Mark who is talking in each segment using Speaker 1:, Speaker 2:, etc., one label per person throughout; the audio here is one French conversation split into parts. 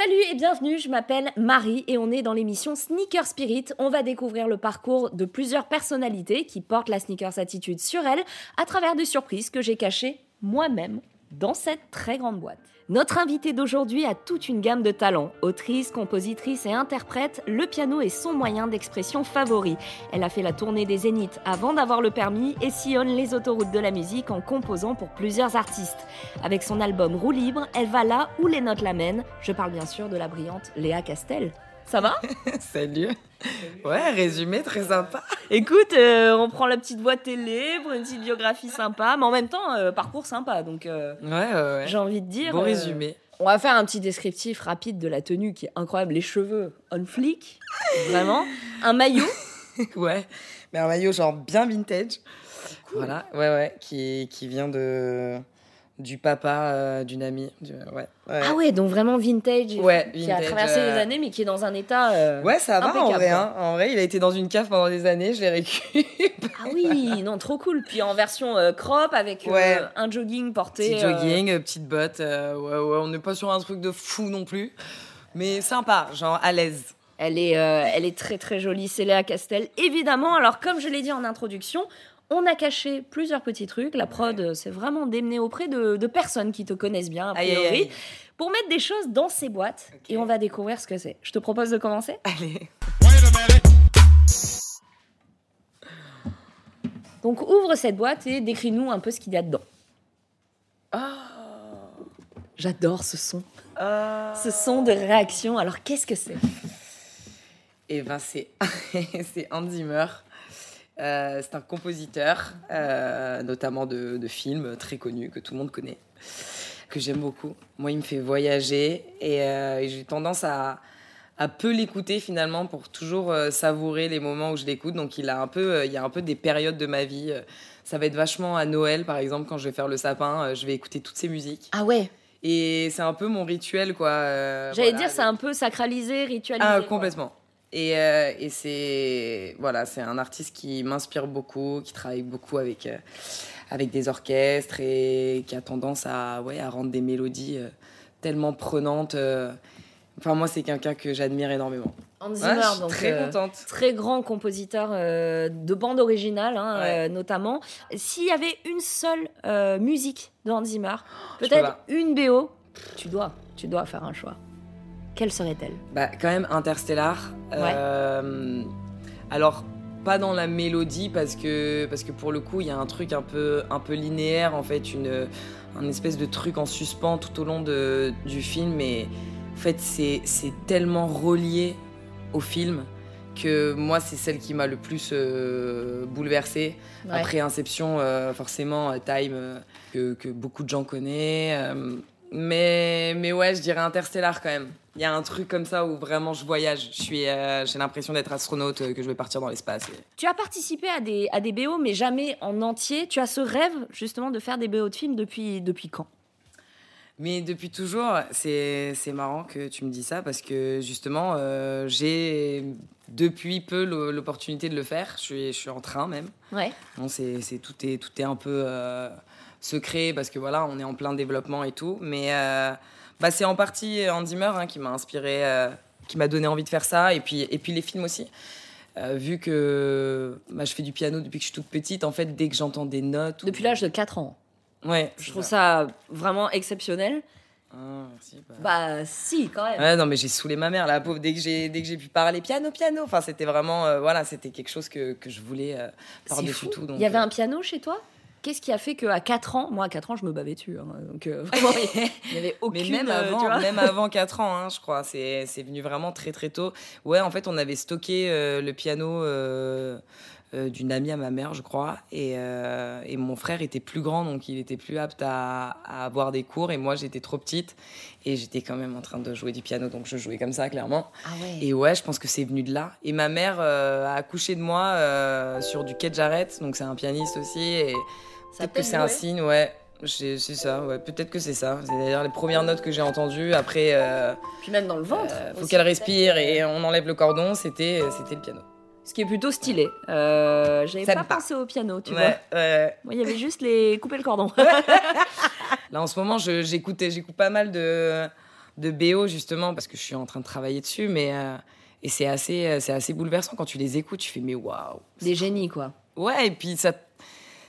Speaker 1: Salut et bienvenue, je m'appelle Marie et on est dans l'émission Sneaker Spirit. On va découvrir le parcours de plusieurs personnalités qui portent la sneakers attitude sur elles à travers des surprises que j'ai cachées moi-même dans cette très grande boîte. Notre invitée d'aujourd'hui a toute une gamme de talents. Autrice, compositrice et interprète, le piano est son moyen d'expression favori. Elle a fait la tournée des Zéniths avant d'avoir le permis et sillonne les autoroutes de la musique en composant pour plusieurs artistes. Avec son album Roue libre, elle va là où les notes l'amènent. Je parle bien sûr de la brillante Léa Castel. Ça va
Speaker 2: Salut. Ouais, résumé très sympa.
Speaker 1: Écoute, euh, on prend la petite voix télé pour une petite biographie sympa, mais en même temps, euh, parcours sympa. Donc, euh,
Speaker 2: Ouais, ouais, ouais.
Speaker 1: j'ai envie de dire.
Speaker 2: Bon résumé.
Speaker 1: On va faire un petit descriptif rapide de la tenue qui est incroyable. Les cheveux on flic, vraiment. Un maillot.
Speaker 2: Ouais. Mais un maillot genre bien vintage. Voilà, ouais, ouais. Qui, qui vient de du papa euh, d'une amie. Du- ouais. Ouais.
Speaker 1: Ah ouais, donc vraiment vintage.
Speaker 2: Ouais,
Speaker 1: Qui a traversé
Speaker 2: euh,
Speaker 1: les années, mais qui est dans un état. euh,
Speaker 2: Ouais, ça va en vrai. hein. En vrai, il a été dans une cave pendant des années, je l'ai récupéré.
Speaker 1: Ah oui, non, trop cool. Puis en version euh, crop avec euh,
Speaker 2: Ouais.
Speaker 1: un jogging porté.
Speaker 2: Petit
Speaker 1: euh,
Speaker 2: jogging, euh, petite botte. euh, ouais, ouais, on n'est pas sur un truc de fou non plus. Mais sympa, genre à l'aise.
Speaker 1: Elle est, euh, elle est très très jolie, c'est Léa Castel. Évidemment, alors comme je l'ai dit en introduction, on a caché plusieurs petits trucs. La prod, euh, c'est vraiment démené auprès de, de personnes qui te connaissent bien, a
Speaker 2: aïe,
Speaker 1: priori,
Speaker 2: aïe.
Speaker 1: pour mettre des choses dans ces boîtes. Et on va découvrir ce que c'est. Je te propose de commencer.
Speaker 2: Allez.
Speaker 1: Donc ouvre cette boîte et décris-nous un peu ce qu'il y a dedans. J'adore ce son.
Speaker 2: Ah.
Speaker 1: Ce son de réaction. Alors qu'est-ce que c'est?
Speaker 2: Et ben c'est c'est Hans Zimmer. Euh, c'est un compositeur, euh, notamment de, de films très connus que tout le monde connaît, que j'aime beaucoup. Moi, il me fait voyager et, euh, et j'ai tendance à, à peu l'écouter finalement pour toujours savourer les moments où je l'écoute. Donc, il a un peu, il y a un peu des périodes de ma vie. Ça va être vachement à Noël, par exemple, quand je vais faire le sapin, je vais écouter toutes ces musiques.
Speaker 1: Ah ouais,
Speaker 2: Et c'est un peu mon rituel, quoi.
Speaker 1: j'allais
Speaker 2: voilà,
Speaker 1: dire c'est un peu sacralisé, ritualisé.
Speaker 2: ah,
Speaker 1: quoi.
Speaker 2: Et, euh, et c'est voilà, c'est un artiste qui m'inspire beaucoup, qui travaille beaucoup avec, euh, avec des orchestres et qui a tendance à, ouais, à rendre des mélodies euh, tellement prenantes. Enfin, moi, c'est quelqu'un que j'admire énormément.
Speaker 1: Hans
Speaker 2: Ouais,
Speaker 1: Zimmer,
Speaker 2: je suis
Speaker 1: donc
Speaker 2: très
Speaker 1: euh,
Speaker 2: contente.
Speaker 1: très grand compositeur euh, de bande originale, hein,
Speaker 2: Ouais.
Speaker 1: euh, notamment. S'il y avait une seule musique de Hans Zimmer, peut-être une BO, tu dois, tu dois faire un choix. Quelle serait-elle?
Speaker 2: Bah, quand même Interstellar. Euh, alors, pas dans la mélodie, parce que, parce que pour le coup, il y a un truc un peu, un peu linéaire, en fait, une, un espèce de truc en suspens tout au long de, du film. Et en fait, c'est c'est tellement relié au film que moi, c'est celle qui m'a le plus euh, bouleversée.
Speaker 1: Ouais.
Speaker 2: Après Inception, euh, forcément, euh, Time, que, que beaucoup de gens connaissent. Mais, mais ouais, je dirais Interstellar quand même. Il y a un truc comme ça où vraiment je voyage. Je suis, euh, j'ai l'impression d'être astronaute, euh, que je vais partir dans l'espace. et-
Speaker 1: Tu as participé à des, à des BO, mais jamais en entier. Tu as ce rêve, justement, de faire des BO de films depuis, depuis quand?
Speaker 2: Mais depuis toujours, c'est marrant que tu me dis ça parce que justement, euh, j'ai depuis peu l'o- l'opportunité de le faire. Je suis, je suis en train même.
Speaker 1: Ouais.
Speaker 2: Bon, c'est- tout, est, tout est un peu euh, secret parce que voilà, on est en plein développement et tout. Mais euh, bah, c'est en partie Hans Zimmer hein, qui m'a inspiré, euh, qui m'a donné envie de faire ça. Et puis, et puis les films aussi. Euh, vu que bah, je fais du piano depuis que je suis toute petite, en fait, dès que j'entends des notes. ou-
Speaker 1: Depuis l'âge de 4 ans.
Speaker 2: Ouais,
Speaker 1: Je trouve ça vraiment exceptionnel.
Speaker 2: Ah, merci, bah.
Speaker 1: Bah, si, quand même.
Speaker 2: Ouais, non, mais j'ai saoulé ma mère, la pauvre, dès que j'ai, dès que j'ai pu parler piano, piano. Enfin, c'était vraiment, euh, voilà, c'était quelque chose que, que je voulais euh, par-dessus
Speaker 1: fou.
Speaker 2: tout. Donc,
Speaker 1: Il y avait un piano chez toi? Qu'est-ce qui a fait qu'à 4 ans, moi à 4 ans, je me bavais dessus. hein, donc euh, vraiment, il n'y avait aucune.
Speaker 2: Mais même
Speaker 1: euh,
Speaker 2: avant,
Speaker 1: tu vois.
Speaker 2: même avant 4 ans, hein, je crois. C'est, venu vraiment très très tôt. Ouais, en fait, on avait stocké euh, le piano d'une amie à ma mère, je crois. Et, euh, et mon frère était plus grand, donc il était plus apte à, à avoir des cours. Et moi, j'étais trop petite. Et j'étais quand même en train de jouer du piano, donc je jouais comme ça, clairement.
Speaker 1: Ah ouais.
Speaker 2: Et ouais, je pense que c'est venu de là. Et ma mère euh, a accouché de moi euh, sur du Kate Jarrett, donc c'est un pianiste aussi. Et peut-être que c'est un signe, ouais. J'ai- C'est ça, ouais. Peut-être que c'est ça. C'est d'ailleurs les premières notes que j'ai entendues. Après, euh,
Speaker 1: Puis même dans le ventre.
Speaker 2: euh, faut qu'elle respire et on enlève le cordon. C'était, c'était le piano.
Speaker 1: Ce qui est plutôt stylé. Euh, J'avais pas pensé au piano, tu
Speaker 2: ouais,
Speaker 1: vois.
Speaker 2: ouais.
Speaker 1: Moi, il y avait juste les couper le cordon.
Speaker 2: Là, en ce moment, j'écoute, pas mal de, de BO justement parce que je suis en train de travailler dessus, mais et c'est assez, c'est assez bouleversant quand tu les écoutes. Tu fais mais waouh.
Speaker 1: Des génies quoi.
Speaker 2: Ouais, et puis ça,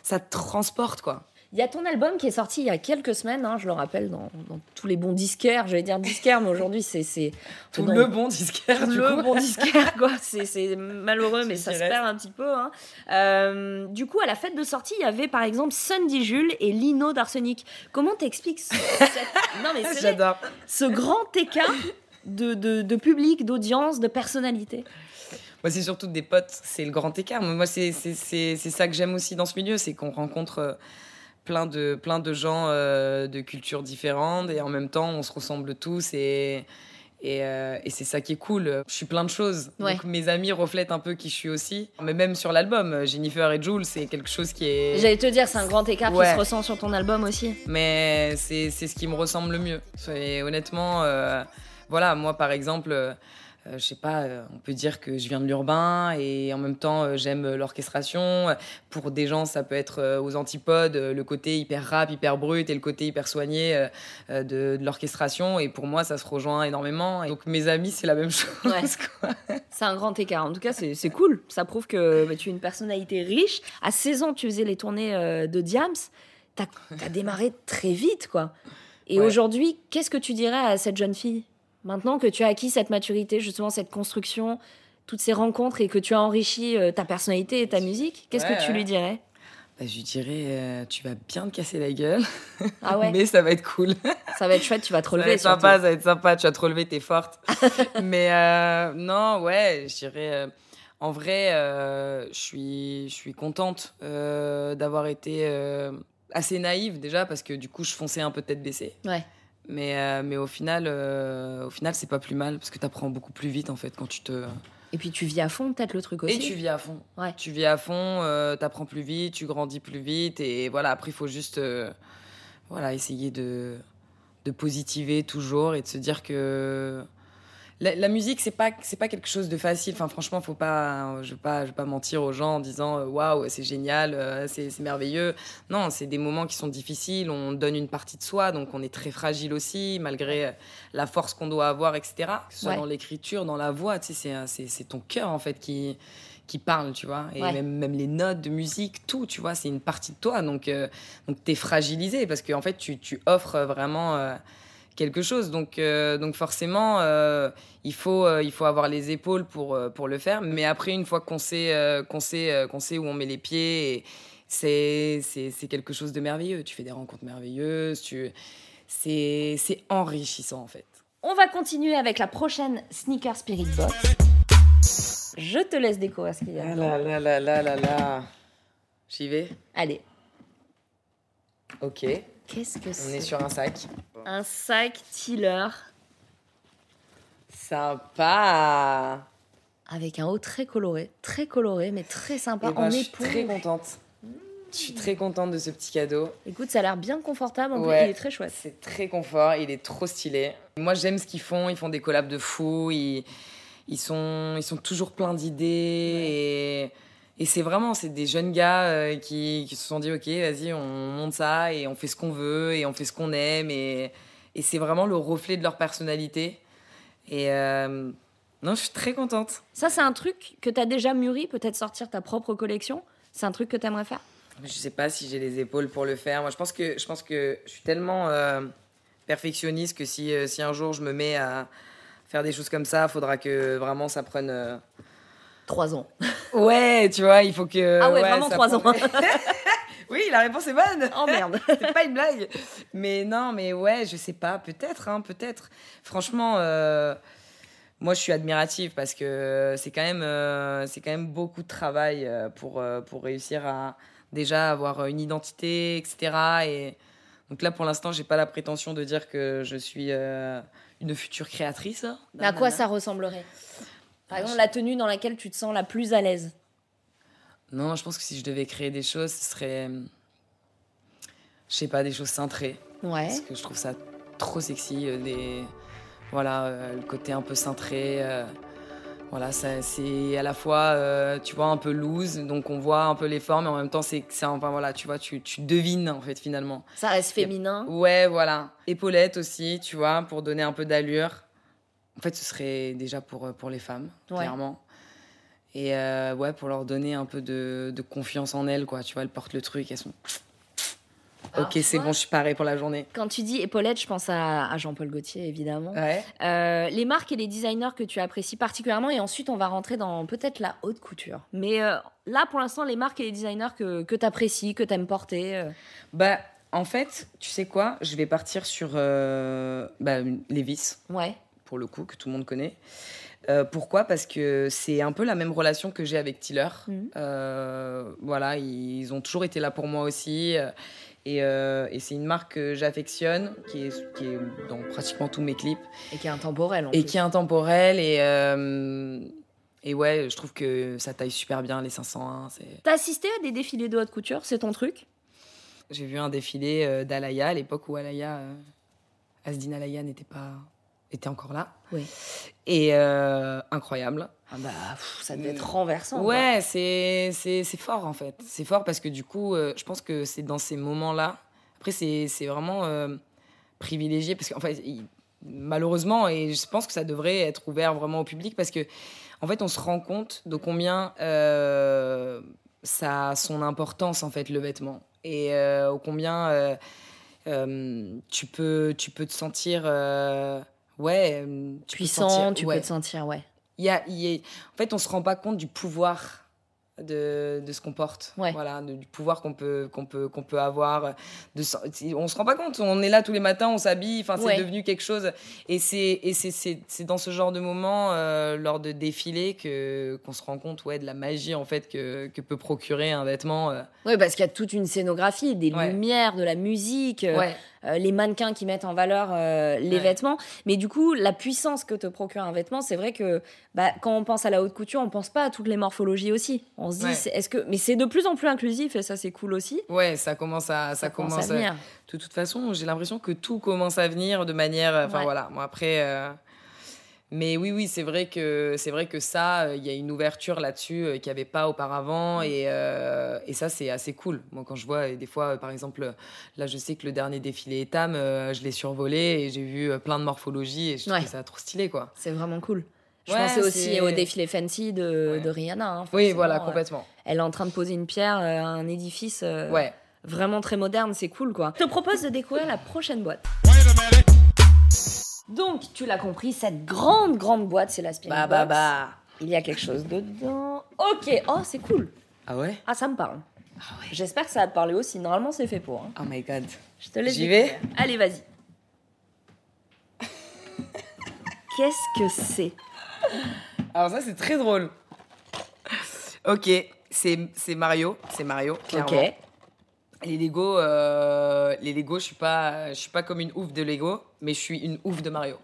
Speaker 2: ça te transporte quoi.
Speaker 1: Il y a ton album qui est sorti il y a quelques semaines, hein, je le rappelle, dans, tous les bons disquaires. J'allais dire disquaires, mais aujourd'hui, c'est.
Speaker 2: Tout le bon disquaire,
Speaker 1: du Le bon disquaire, quoi. C'est malheureux, mais ça se perd un petit peu. Hein. Euh, du coup, à la fête de sortie, il y avait par exemple Sunday Jules et Lino d'Arsenic. Comment t'expliques ce, non, mais
Speaker 2: J'adore.
Speaker 1: ce grand écart de, de, de public, d'audience, de personnalité
Speaker 2: moi, c'est surtout des potes, c'est le grand écart. Moi, c'est ça que j'aime aussi dans ce milieu, c'est qu'on rencontre euh, plein de, plein de gens euh, de cultures différentes et en même temps, on se ressemble tous et, et, euh, et c'est ça qui est cool. Je suis plein de choses. Donc mes amis reflètent un peu qui je suis aussi. Mais même sur l'album, Jennifer et Jules, c'est quelque chose qui est.
Speaker 1: J'allais te dire, c'est un grand écart qui se ressent sur ton album aussi.
Speaker 2: Mais c'est ce qui me ressemble le mieux. Et honnêtement, voilà, moi par exemple euh, je sais pas, euh, on peut dire que je viens de l'urbain et en même temps euh, j'aime l'orchestration. Pour des gens, ça peut être aux antipodes, le côté hyper rap, hyper brut et le côté hyper soigné de, l'orchestration. Et pour moi, ça se rejoint énormément. Et donc mes amis, c'est la même chose.
Speaker 1: C'est un grand écart. En tout cas, c'est cool. Ça prouve que bah, tu es une personnalité riche. À 16 ans, tu faisais les tournées de Diams. Tu as, démarré très vite, quoi. Et aujourd'hui, qu'est-ce que tu dirais à cette jeune fille? Maintenant que tu as acquis cette maturité, justement cette construction, toutes ces rencontres et que tu as enrichi euh, ta personnalité et ta musique, qu'est-ce que tu lui dirais?
Speaker 2: Bah, Je lui dirais, euh, tu vas bien te casser la gueule,
Speaker 1: ah ouais.
Speaker 2: mais ça va être cool.
Speaker 1: ça va être chouette, tu vas te relever.
Speaker 2: Ça va être sympa, ça va être sympa, tu vas te relever, t'es forte. mais euh, non, ouais, je dirais... en vrai, je, suis, je suis contente d'avoir été assez naïve déjà parce que du coup, je fonçais un peu tête baissée.
Speaker 1: Ouais.
Speaker 2: Mais, euh, mais au final, euh, au final c'est pas plus mal parce que tu apprends beaucoup plus vite en fait quand tu te.
Speaker 1: Et puis tu vis à fond peut-être le truc aussi.
Speaker 2: Et tu vis à fond.
Speaker 1: Ouais.
Speaker 2: Tu vis à fond, euh, tu apprends plus vite, tu grandis plus vite et voilà. Après, il faut juste voilà essayer de de positiver toujours et de se dire que la, musique, c'est pas c'est pas quelque chose de facile. Enfin, franchement, faut pas, je veux pas, je veux pas mentir aux gens en disant euh, waouh, c'est génial, euh, c'est merveilleux. Non, c'est des moments qui sont difficiles. On donne une partie de soi, donc on est très fragile aussi, malgré euh, la force qu'on doit avoir, etc. Que ce soit dans l'écriture, dans la voix, tu sais, c'est ton cœur en fait qui qui parle, tu vois. Et même, même les notes de musique, tout, tu vois, c'est une partie de toi. Donc, euh, donc tu es fragilisé parce qu'en en fait, tu, tu offres vraiment quelque chose. Donc, euh, donc forcément, euh, il, faut, euh, il faut avoir les épaules pour, pour le faire. Mais après, une fois qu'on sait, qu'on sait, qu'on sait où on met les pieds, c'est, c'est, quelque chose de merveilleux. Tu fais des rencontres merveilleuses, tu... c'est, c'est enrichissant en fait.
Speaker 1: On va continuer avec la prochaine Sneaker Spirit Box. Je te laisse découvrir ce qu'il y a.
Speaker 2: Ah là là là là là là. J'y vais
Speaker 1: Allez.
Speaker 2: Ok.
Speaker 1: Qu'est-ce que c'est
Speaker 2: On est sur un sac.
Speaker 1: Un sac Tiller.
Speaker 2: Sympa.
Speaker 1: Avec un haut très coloré, très coloré, mais très sympa.
Speaker 2: Eh ben, je suis très contente. Je suis très contente de ce petit cadeau.
Speaker 1: Écoute, ça a l'air bien confortable. En il est très chouette.
Speaker 2: C'est très confort. Il est trop stylé. Moi, j'aime ce qu'ils font. Ils font des collabs de fou. Ils, ils, sont, ils sont toujours plein d'idées. Et et c'est vraiment, c'est des jeunes gars euh, qui, qui, se sont dit, ok, vas-y, on monte ça et on fait ce qu'on veut et on fait ce qu'on aime. Et, et c'est vraiment le reflet de leur personnalité. Et euh, non, je suis très contente.
Speaker 1: Ça, c'est un truc que tu as déjà mûri, peut-être sortir ta propre collection? C'est un truc que tu aimerais faire?
Speaker 2: Je sais pas si j'ai les épaules pour le faire. Moi, je pense que je, pense que je suis tellement euh, perfectionniste que si, si un jour je me mets à faire des choses comme ça, il faudra que vraiment ça prenne
Speaker 1: Trois ans.
Speaker 2: Ouais, tu vois, il faut que.
Speaker 1: Ah ouais, vraiment trois ans.
Speaker 2: oui, la réponse est bonne.
Speaker 1: Oh merde.
Speaker 2: c'est pas une blague. Mais non, mais ouais, je sais pas, peut-être, hein, peut-être. Franchement, euh, moi, je suis admirative parce que c'est quand même, euh, c'est quand même beaucoup de travail euh, pour pour réussir à déjà avoir une identité, etc. Et donc là, pour l'instant, j'ai pas la prétention de dire que je suis une future créatrice.
Speaker 1: Mais à quoi ça ressemblerait? Par exemple, la tenue dans laquelle tu te sens la plus à l'aise
Speaker 2: Non, je pense que si je devais créer des choses, ce serait. Je sais pas, des choses cintrées.
Speaker 1: Ouais.
Speaker 2: Parce que je trouve ça trop sexy. Euh, des... Voilà, euh, le côté un peu cintré. Euh, Voilà, ça- c'est à la fois, euh, tu vois, un peu loose, donc on voit un peu les formes, mais en même temps, c'est, c'est enfin voilà, tu vois, tu, tu devines en fait finalement.
Speaker 1: Ça reste féminin.
Speaker 2: Ouais, voilà. Épaulettes aussi, tu vois, pour donner un peu d'allure. En fait, ce serait déjà pour, euh, pour les femmes,
Speaker 1: Ouais.
Speaker 2: clairement. Et euh, ouais, pour leur donner un peu de, de confiance en elles, quoi. Tu vois, elles portent le truc, elles sont.
Speaker 1: Alors,
Speaker 2: ok, c'est bon, je suis parée pour la journée.
Speaker 1: Quand tu dis épaulette, je pense à, à Jean-Paul Gaultier, évidemment.
Speaker 2: Ouais.
Speaker 1: Euh, les marques et les designers que tu apprécies particulièrement, et ensuite on va rentrer dans peut-être la haute couture. Mais euh, là, pour l'instant, les marques et les designers que, que tu apprécies, que tu aimes porter.
Speaker 2: Bah, en fait, tu sais quoi? Je vais partir sur bah, Levi's,
Speaker 1: Ouais.
Speaker 2: Pour le coup, que tout le monde connaît. Euh, pourquoi? Parce que c'est un peu la même relation que j'ai avec Tiller.
Speaker 1: Mhm.
Speaker 2: Euh, voilà, ils ont toujours été là pour moi aussi. Et, euh, et c'est une marque que j'affectionne, qui est, qui est dans pratiquement tous mes clips,
Speaker 1: Et qui est intemporel. En
Speaker 2: et
Speaker 1: plus.
Speaker 2: qui est intemporelle. Et, et ouais, je trouve que ça taille super bien, les 501. c'est-
Speaker 1: T'as assisté à des défilés de haute couture, c'est ton truc?
Speaker 2: J'ai vu un défilé d'Alaya à l'époque où Alaya, Asdine Alaya n'était pas était encore là.
Speaker 1: Oui.
Speaker 2: Et euh, incroyable.
Speaker 1: Ah bah, pff, ça devait être renversant. quoi.
Speaker 2: Ouais, c'est c'est c'est fort en fait. C'est fort parce que du coup, euh, je pense que c'est dans ces moments-là. Après, c'est c'est vraiment euh, privilégié parce qu'en fait, il- malheureusement, et je pense que ça devrait être ouvert vraiment au public parce que en fait, on se rend compte de combien ça a son importance en fait le vêtement et au combien tu peux tu peux te sentir ouais tu peux
Speaker 1: Puissant,
Speaker 2: sentir-
Speaker 1: tu
Speaker 2: ouais.
Speaker 1: peux te sentir, ouais.
Speaker 2: Il y a, y a- En fait, on se rend pas compte du pouvoir de, de ce qu'on porte.
Speaker 1: Ouais.
Speaker 2: Voilà, de- du pouvoir qu'on peut, qu'on peut, qu'on peut avoir. De, on se rend pas compte. On est là tous les matins, on s'habille. Enfin, c'est
Speaker 1: Ouais.
Speaker 2: devenu quelque chose. Et c'est, et c'est, c'est, c'est dans ce genre de moment, euh, lors de défilés, que, qu'on se rend compte ouais, de la magie en fait que, que peut procurer un vêtement. euh.
Speaker 1: Oui, parce qu'il y a toute une scénographie, des
Speaker 2: Ouais.
Speaker 1: lumières, de la musique,
Speaker 2: Ouais.
Speaker 1: euh, les mannequins qui mettent en valeur euh, les
Speaker 2: Ouais.
Speaker 1: vêtements. Mais du coup, la puissance que te procure un vêtement, c'est vrai que bah, quand on pense à la haute couture, on pense pas à toutes les morphologies aussi. On se dit,
Speaker 2: Ouais.
Speaker 1: est-ce que, mais c'est de plus en plus inclusif et ça c'est cool aussi.
Speaker 2: Ouais, ça commence à, ça, commence,
Speaker 1: à
Speaker 2: à-
Speaker 1: venir.
Speaker 2: De toute façon, j'ai l'impression que tout commence à venir de manière. Enfin
Speaker 1: Ouais.
Speaker 2: voilà, moi après. Mais oui, oui, c'est vrai que c'est vrai que ça, euh, il y a une ouverture là-dessus euh, qu'il n'y avait pas auparavant, et, euh, et ça c'est assez cool. Moi, quand je vois des fois, par exemple, là, je sais que le dernier défilé Etam, je l'ai survolé et j'ai vu plein de morphologies et je trouve
Speaker 1: Ouais.
Speaker 2: ça trop stylé, quoi.
Speaker 1: C'est vraiment cool. Je
Speaker 2: Ouais,
Speaker 1: pensais aussi au défilé fancy de,
Speaker 2: Ouais.
Speaker 1: de Rihanna. hein,
Speaker 2: Oui, voilà, complètement.
Speaker 1: Elle est en train de poser une pierre à un édifice euh,
Speaker 2: Ouais.
Speaker 1: vraiment très moderne, c'est cool quoi. Je te propose de découvrir la prochaine boîte. Donc, tu l'as compris, cette grande, grande boîte, c'est la Spirit
Speaker 2: Bah, bah,
Speaker 1: Box.
Speaker 2: bah.
Speaker 1: Il y a quelque chose dedans. Ok, oh, c'est cool.
Speaker 2: Ah ouais?
Speaker 1: Ah, ça me parle. J'espère que ça va te parler aussi. Normalement, c'est fait pour. hein.
Speaker 2: Oh my god.
Speaker 1: Je te laisse.
Speaker 2: J'y
Speaker 1: découvrir.
Speaker 2: vais
Speaker 1: Allez, vas-y. Qu'est-ce que c'est?
Speaker 2: Alors ça, c'est très drôle. Ok, c'est c'est Mario, c'est Mario, clairement.
Speaker 1: Ok.
Speaker 2: Les Lego, euh, les Lego, je suis pas, je suis pas comme une ouf de Lego, mais je suis une ouf de Mario.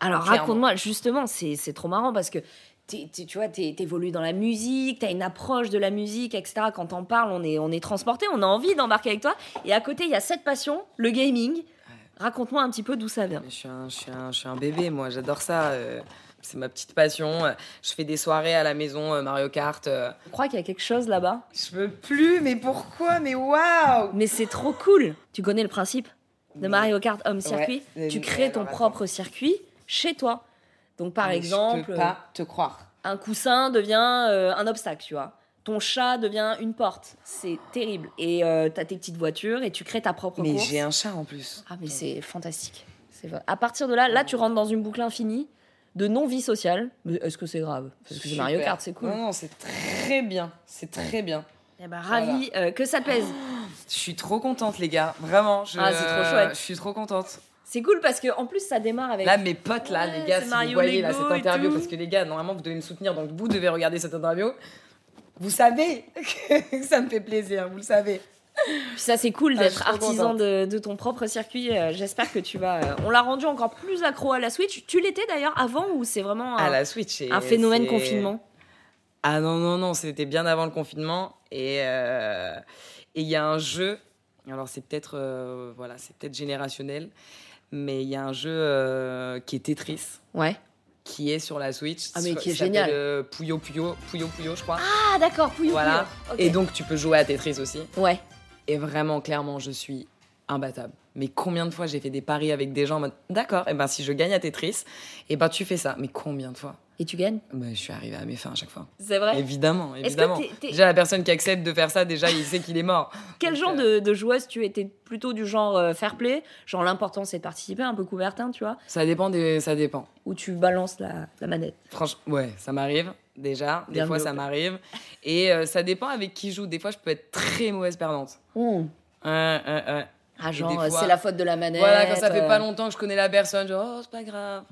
Speaker 1: Alors raconte-moi, justement, c'est trop marrant parce que t'es- t'es- tu vois, t'évolues dans la musique, t'as une approche de la musique, etc. Quand t'en parles, on est, on est transporté, on a envie d'embarquer avec toi. Et à côté, il y a cette passion, le gaming. Raconte-moi un petit peu d'où ça vient.
Speaker 2: Je suis un, je suis un, je suis un bébé, moi, j'adore ça. euh, c'est ma petite passion. euh, Je fais des soirées à la maison, euh, Mario Kart. euh.
Speaker 1: Je crois qu'il y a quelque chose là-bas.
Speaker 2: Je peux plus, mais pourquoi? Mais waouh
Speaker 1: Mais c'est trop cool. Tu connais le principe de
Speaker 2: Mais-
Speaker 1: Mario Kart Home Circuit?
Speaker 2: Ouais.
Speaker 1: Tu
Speaker 2: Mais
Speaker 1: crées ton propre circuit chez toi. Donc par
Speaker 2: Mais
Speaker 1: exemple,
Speaker 2: Je peux pas te croire.
Speaker 1: un coussin devient euh, un obstacle, tu vois. Ton chat devient une porte. C'est terrible. Et euh, t'as tes petites voitures et tu crées ta propre
Speaker 2: Mais
Speaker 1: course.
Speaker 2: j'ai un chat en plus.
Speaker 1: Ah mais c'est fantastique. À partir de là, là tu rentres dans une boucle infinie de non-vie sociale. Mais est-ce que c'est grave? Parce que c'est Mario. Kart, c'est cool.
Speaker 2: Non, non, c'est très bien. C'est très bien.
Speaker 1: Eh ben, ravi euh, que ça te plaise.
Speaker 2: Je suis trop contente, les gars. Vraiment. Je,
Speaker 1: Ah, c'est trop chouette.
Speaker 2: Je suis trop contente.
Speaker 1: C'est cool parce que en plus ça démarre avec.
Speaker 2: Là, mes potes, là,
Speaker 1: Ouais,
Speaker 2: les gars,
Speaker 1: c'est
Speaker 2: si
Speaker 1: Mario
Speaker 2: vous voyez là, cette
Speaker 1: et
Speaker 2: interview, parce que les gars, normalement, vous devez me soutenir, donc vous devez regarder cette interview. Vous savez que ça me fait plaisir, vous le savez.
Speaker 1: Puis ça c'est cool
Speaker 2: Ah,
Speaker 1: d'être artisan
Speaker 2: contente.
Speaker 1: de, de ton propre circuit. Euh, J'espère que tu vas. euh, On l'a rendu encore plus accro à la Switch. Tu l'étais d'ailleurs avant ou c'est vraiment
Speaker 2: À
Speaker 1: un,
Speaker 2: la Switch. et
Speaker 1: un phénomène confinement?
Speaker 2: Ah non, non, non, c'était bien avant le confinement. Et euh, et il y a un jeu, alors c'est peut-être euh, voilà, c'est peut-être générationnel, mais il y a un jeu euh, qui est Tetris.
Speaker 1: Ouais.
Speaker 2: qui est sur la Switch.
Speaker 1: Ah, mais qui est génial.
Speaker 2: euh, Puyo Puyo, Puyo Puyo, je crois.
Speaker 1: Ah, d'accord, Pouillou
Speaker 2: voilà.
Speaker 1: Ok.
Speaker 2: Et donc, tu peux jouer à Tetris aussi.
Speaker 1: Ouais.
Speaker 2: Et vraiment, clairement, je suis imbattable. Mais combien de fois j'ai fait des paris avec des gens en mode d'accord, et ben si je gagne à Tetris, et ben tu fais ça. Mais combien de fois?
Speaker 1: Et tu gagnes?
Speaker 2: Ben, Je suis arrivée à mes fins à chaque fois.
Speaker 1: C'est vrai?
Speaker 2: Évidemment, évidemment.
Speaker 1: t'es- t'es-
Speaker 2: Déjà, la personne qui accepte de faire ça, déjà, il sait qu'il est mort.
Speaker 1: Quel
Speaker 2: Donc,
Speaker 1: genre
Speaker 2: euh,
Speaker 1: de, de joueuse tu étais plutôt du genre euh, fair play? Genre l'important c'est de participer, un peu couvertin, tu vois?
Speaker 2: Ça dépend des... Ça dépend.
Speaker 1: Où tu balances la, la manette?
Speaker 2: Franchement, ouais, ça m'arrive déjà. Des
Speaker 1: Bien
Speaker 2: fois, ça m'arrive. Et euh, ça dépend avec qui je joue. Des fois, je peux être très mauvaise perdante.
Speaker 1: Mmh. Ah, genre euh, c'est la faute de la manette.
Speaker 2: Voilà, quand ça fait
Speaker 1: euh,
Speaker 2: pas longtemps que je connais la personne, genre, oh, c'est pas grave.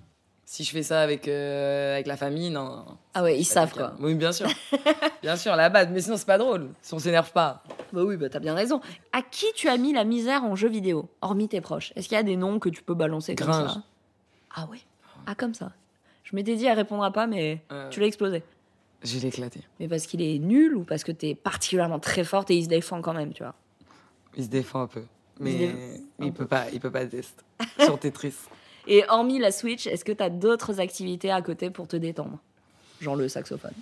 Speaker 2: Si je fais ça avec, euh, avec la famille, non.
Speaker 1: Ah ouais, ils savent quoi.
Speaker 2: Oui, bien sûr. bien sûr, la base. Mais sinon, c'est pas drôle. Si on s'énerve pas.
Speaker 1: Bah oui, bah t'as bien raison. À qui tu as mis la misère en jeu vidéo, hormis tes proches? Est-ce qu'il y a des noms que tu peux balancer comme
Speaker 2: Gringe.
Speaker 1: ça Ah ouais Ah comme ça. Je m'étais dit, elle répondra pas, mais
Speaker 2: Euh,
Speaker 1: tu l'as explosé.
Speaker 2: Je l'ai éclaté.
Speaker 1: Mais parce qu'il est nul ou parce que t'es particulièrement très forte et il se défend quand même, tu vois?
Speaker 2: Il se défend un peu.
Speaker 1: Il
Speaker 2: Mais
Speaker 1: défend un
Speaker 2: il
Speaker 1: peu.
Speaker 2: peut pas, il peut pas test sur Tetris.
Speaker 1: Et hormis la Switch, est-ce que t'as d'autres activités à côté pour te détendre? Genre le saxophone.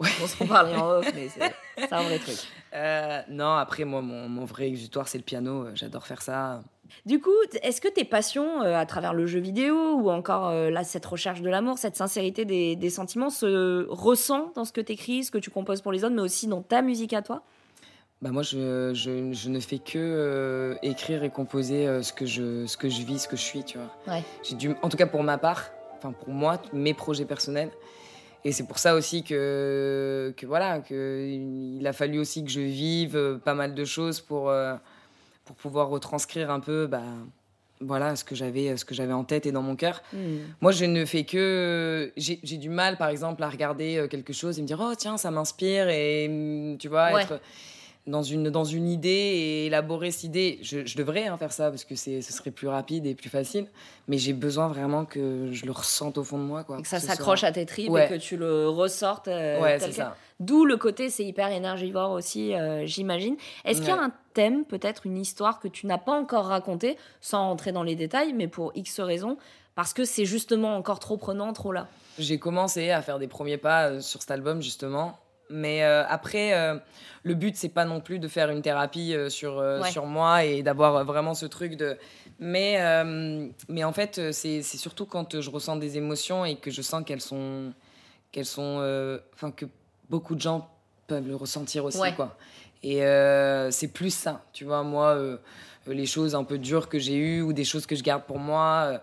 Speaker 2: Ouais.
Speaker 1: On s'en parlait en off, mais c'est un vrai truc.
Speaker 2: Euh, non, après, moi, mon, mon vrai exutoire, c'est le piano. J'adore faire ça.
Speaker 1: Du coup, est-ce que tes passions euh, à travers le jeu vidéo ou encore euh, là, cette recherche de l'amour, cette sincérité des, des sentiments se ressent dans ce que tu écris, ce que tu composes pour les autres, mais aussi dans ta musique à toi?
Speaker 2: Bah moi, je, je, je ne fais que euh, écrire et composer euh, ce, que je, ce que je vis, ce que je suis, tu vois.
Speaker 1: Ouais.
Speaker 2: J'ai dû, en tout cas pour ma part, enfin pour moi, mes projets personnels. Et c'est pour ça aussi que, que voilà, que il a fallu aussi que je vive pas mal de choses pour, euh, pour pouvoir retranscrire un peu, bah, voilà, ce que j'avais, ce que j'avais en tête et dans mon cœur. Moi, je ne fais que. J'ai du mal, par exemple, à regarder euh, quelque chose et me dire Oh, tiens, ça m'inspire. Et mm, tu vois,
Speaker 1: Ouais.
Speaker 2: être dans une, dans une idée et élaborer cette idée. Je, je devrais hein, faire ça parce que c'est- ce serait plus rapide et plus facile. Mais j'ai besoin vraiment que je le ressente au fond de moi. Quoi,
Speaker 1: Et que ça s'accroche
Speaker 2: soit-
Speaker 1: à tes tripes
Speaker 2: Ouais.
Speaker 1: et que tu le ressortes. euh,
Speaker 2: Ouais, c'est ça.
Speaker 1: D'où le côté, c'est hyper énergivore aussi, euh, j'imagine. Est-ce qu'il y a un thème, peut-être une histoire que tu n'as pas encore racontée, sans rentrer dans les détails, mais pour X raisons, parce que c'est justement encore trop prenant, trop là?
Speaker 2: J'ai commencé à faire des premiers pas euh, sur cet album, justement. Mais euh, après, euh, le but, c'est pas non plus de faire une thérapie euh, sur,
Speaker 1: Ouais.
Speaker 2: sur moi et d'avoir vraiment ce truc de. Mais, mais en fait, c'est c'est surtout quand je ressens des émotions et que je sens qu'elles sont. qu'elles sont. Enfin, que beaucoup de gens peuvent le ressentir aussi,
Speaker 1: Ouais.
Speaker 2: quoi. Et c'est plus ça, tu vois, moi, les choses un peu dures que j'ai eues ou des choses que je garde pour moi.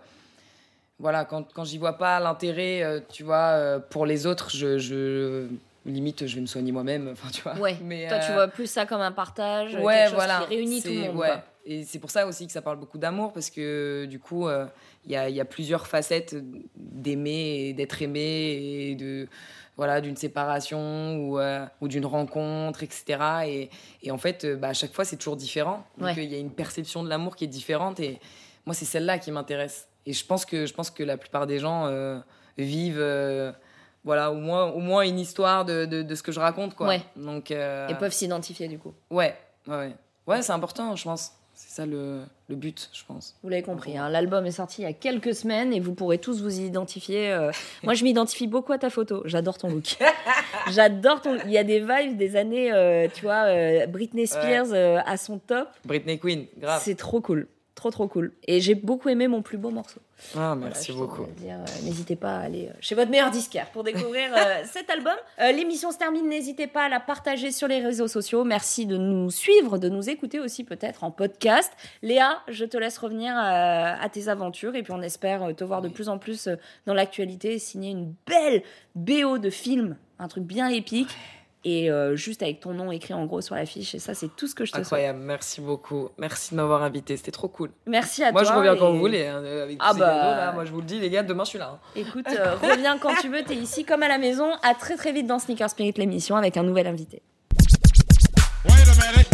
Speaker 2: voilà, quand, quand j'y vois pas l'intérêt, euh, tu vois, euh, pour les autres, je, je- limite, je vais me soigner moi-même. Enfin, tu vois.
Speaker 1: Ouais.
Speaker 2: Mais,
Speaker 1: Toi, tu
Speaker 2: euh,
Speaker 1: vois plus ça comme un partage,
Speaker 2: ouais,
Speaker 1: quelque chose
Speaker 2: voilà.
Speaker 1: qui réunit tout le monde.
Speaker 2: ouais.
Speaker 1: quoi.
Speaker 2: Et c'est pour ça aussi que ça parle beaucoup d'amour, parce que du coup, euh, il y, a, y a plusieurs facettes d'aimer et d'être aimé, et de voilà d'une séparation ou, euh, ou d'une rencontre, etc. Et, et en fait, bah, à chaque fois, c'est toujours différent. Donc, il y a une perception de l'amour qui est différente. Et moi, c'est celle-là qui m'intéresse. Et je pense que, je pense que la plupart des gens vivent... voilà, au moins, au moins une histoire de, de, de ce que je raconte, quoi.
Speaker 1: Ouais.
Speaker 2: Donc, euh,
Speaker 1: Et peuvent s'identifier du coup.
Speaker 2: Ouais, ouais, ouais. Ouais, c'est important, je pense. C'est ça le, le but, je pense.
Speaker 1: Vous l'avez compris, hein, l'album est sorti il y a quelques semaines et vous pourrez tous vous identifier. euh. Moi, je m'identifie beaucoup à ta photo. J'adore ton look. J'adore ton. Il y a des vibes des années, euh, tu vois, Britney Spears à son top.
Speaker 2: Britney Queen, grave.
Speaker 1: C'est trop cool. Trop, trop cool. Et j'ai beaucoup aimé mon plus beau morceau.
Speaker 2: Ah, merci beaucoup.
Speaker 1: euh, N'hésitez pas à aller euh, chez votre meilleur disquaire pour découvrir euh, cet album. L'émission se termine. N'hésitez pas à la partager sur les réseaux sociaux. Merci de nous suivre, de nous écouter aussi peut-être en podcast. Léa, je te laisse revenir à tes aventures et puis on espère te voir de plus en plus dans l'actualité et signer une belle BO de film, un truc bien épique. Et euh, juste avec ton nom écrit en gros sur l'affiche. Et ça, c'est tout ce que je te souhaite.
Speaker 2: Incroyable, merci beaucoup. Merci de m'avoir invité, c'était trop cool.
Speaker 1: Merci à
Speaker 2: Moi,
Speaker 1: toi.
Speaker 2: je reviens quand vous voulez, hein, avec tous
Speaker 1: Ah
Speaker 2: ces
Speaker 1: bah.
Speaker 2: cadeaux, là. Moi, je vous le dis, les gars, demain, je suis là. hein.
Speaker 1: Écoute, euh, reviens quand tu veux, t'es ici comme à la maison. À très très vite dans Sneaker Spirit l'émission avec un nouvel invité.
Speaker 3: Wait a minute.